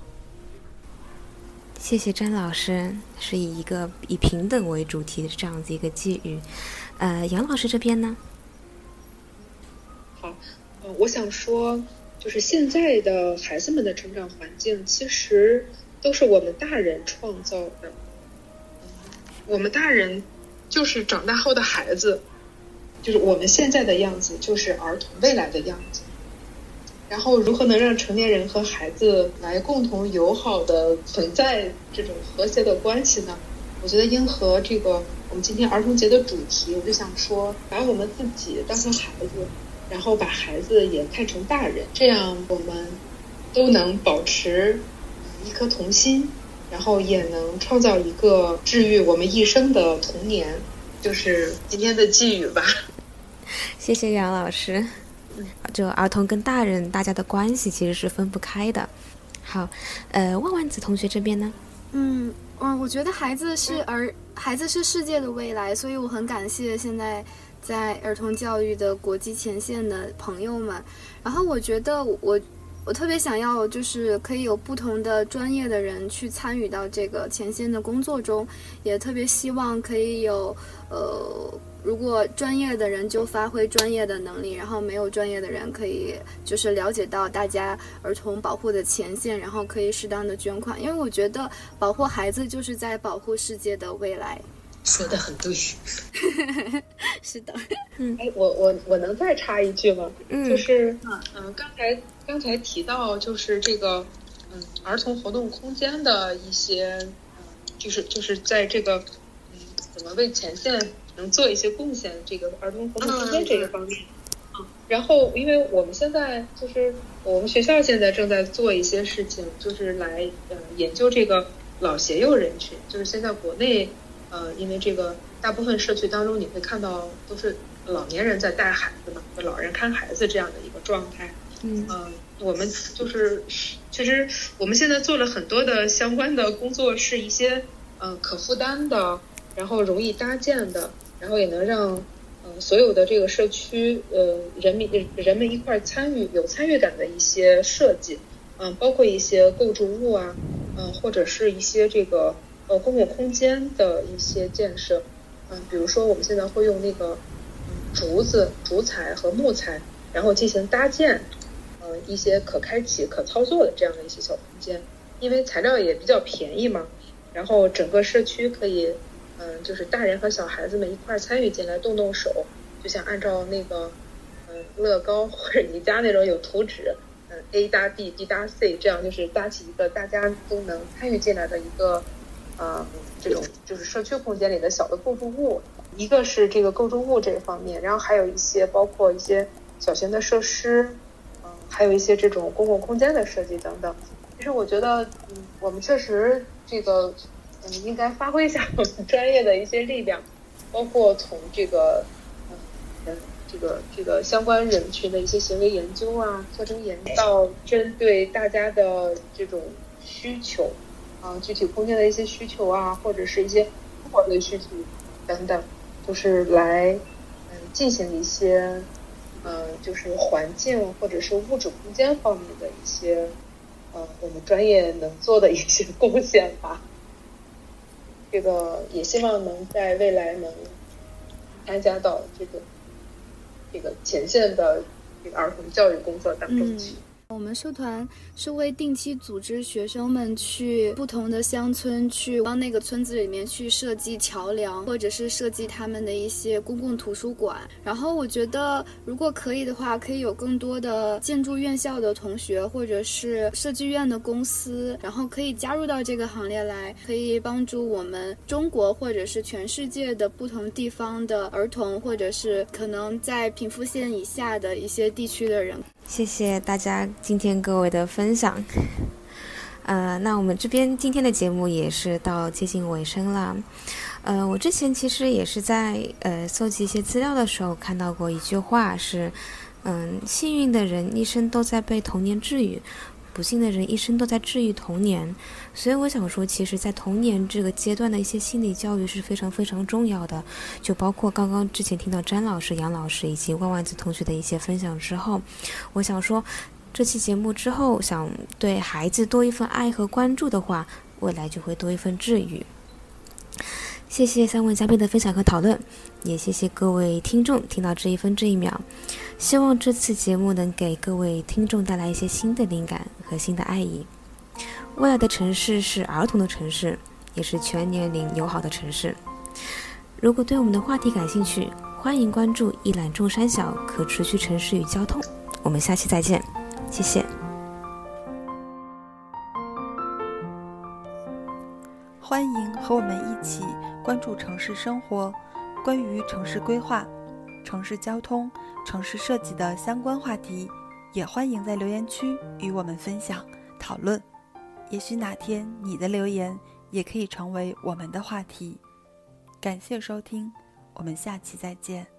谢谢詹老师，是以一个以平等为主题的这样子一个寄语。呃，杨老师这边呢？好，呃，我想说，就是现在的孩子们的成长环境，其实。都是我们大人创造的，我们大人就是长大后的孩子，就是我们现在的样子，就是儿童未来的样子。然后，如何能让成年人和孩子来共同友好的存在这种和谐的关系呢？我觉得应和这个我们今天儿童节的主题，我就想说，把我们自己当成孩子，然后把孩子也看成大人，这样我们都能保持。一颗童心，然后也能创造一个治愈我们一生的童年，就是今天的寄语吧。谢谢杨老师。就儿童跟大人大家的关系其实是分不开的。好，呃，万万子同学这边呢？嗯，嗯，我觉得孩子是儿，孩子是世界的未来，所以我很感谢现在在儿童教育的国际前线的朋友们。然后我觉得我。我特别想要，就是可以有不同的专业的人去参与到这个前线的工作中，也特别希望可以有，呃，如果专业的人就发挥专业的能力，然后没有专业的人可以就是了解到大家儿童保护的前线，然后可以适当的捐款，因为我觉得保护孩子就是在保护世界的未来。说的很对，是的，嗯，哎，我我我能再插一句吗？嗯，就是嗯，刚才刚才提到就是这个嗯儿童活动空间的一些，嗯就是就是在这个嗯怎么为前线能做一些贡献，这个儿童活动空间这个方面啊。然后，因为我们现在就是我们学校现在正在做一些事情，就是来呃研究这个老携幼人群，就是现在国内。呃，因为这个大部分社区当中，你会看到都是老年人在带孩子嘛，老人看孩子这样的一个状态。嗯，我们就是其实我们现在做了很多的相关的工作，是一些呃可负担的，然后容易搭建的，然后也能让呃所有的这个社区呃人民人们一块参与有参与感的一些设计。嗯，包括一些构筑物啊，嗯，或者是一些这个。呃，公共空间的一些建设，嗯，比如说我们现在会用那个竹子、竹材和木材，然后进行搭建，一些可开启、可操作的这样的一些小空间，因为材料也比较便宜嘛，然后整个社区可以，嗯，就是大人和小孩子们一块参与进来，动动手，就像按照那个，嗯，乐高或者宜家那种有图纸，嗯，A 搭 B，B 搭 C，这样就是搭起一个大家都能参与进来的一个。呃，这种就是社区空间里的小的构筑物，一个是这个构筑物这个方面，然后还有一些包括一些小型的设施，还有一些这种公共空间的设计等等。其实我觉得，嗯，我们确实这个，嗯，应该发挥一下我们专业的一些力量，包括从这个，嗯，这个这个相关人群的一些行为研究啊，做成研到针对大家的这种需求。啊，具体空间的一些需求啊，或者是一些生活的需求等等，就是来嗯进行一些呃，就是环境或者是物质空间方面的一些呃，我们专业能做的一些 贡献吧。这个也希望能在未来能参加到这个这个前线的这个儿童教育工作当中去。我们社团是会定期组织学生们去不同的乡村，去帮那个村子里面去设计桥梁，或者是设计他们的一些公共图书馆。然后我觉得，如果可以的话，可以有更多的建筑院校的同学，或者是设计院的公司，然后可以加入到这个行列来，可以帮助我们中国或者是全世界的不同地方的儿童，或者是可能在贫富线以下的一些地区的人。谢谢大家今天各位的分享，呃，那我们这边今天的节目也是到接近尾声了，呃，我之前其实也是在呃搜集一些资料的时候看到过一句话是，嗯，幸运的人一生都在被童年治愈。不幸的人一生都在治愈童年，所以我想说，其实，在童年这个阶段的一些心理教育是非常非常重要的。就包括刚刚之前听到詹老师、杨老师以及万万子同学的一些分享之后，我想说，这期节目之后，想对孩子多一份爱和关注的话，未来就会多一份治愈。谢谢三位嘉宾的分享和讨论，也谢谢各位听众听到这一分这一秒。希望这次节目能给各位听众带来一些新的灵感和新的爱意。未来的城市是儿童的城市，也是全年龄友好的城市。如果对我们的话题感兴趣，欢迎关注“一览众山小”可持续城市与交通。我们下期再见，谢谢。欢迎和我们一起关注城市生活，关于城市规划、城市交通。城市设计的相关话题，也欢迎在留言区与我们分享讨论。也许哪天你的留言也可以成为我们的话题。感谢收听，我们下期再见。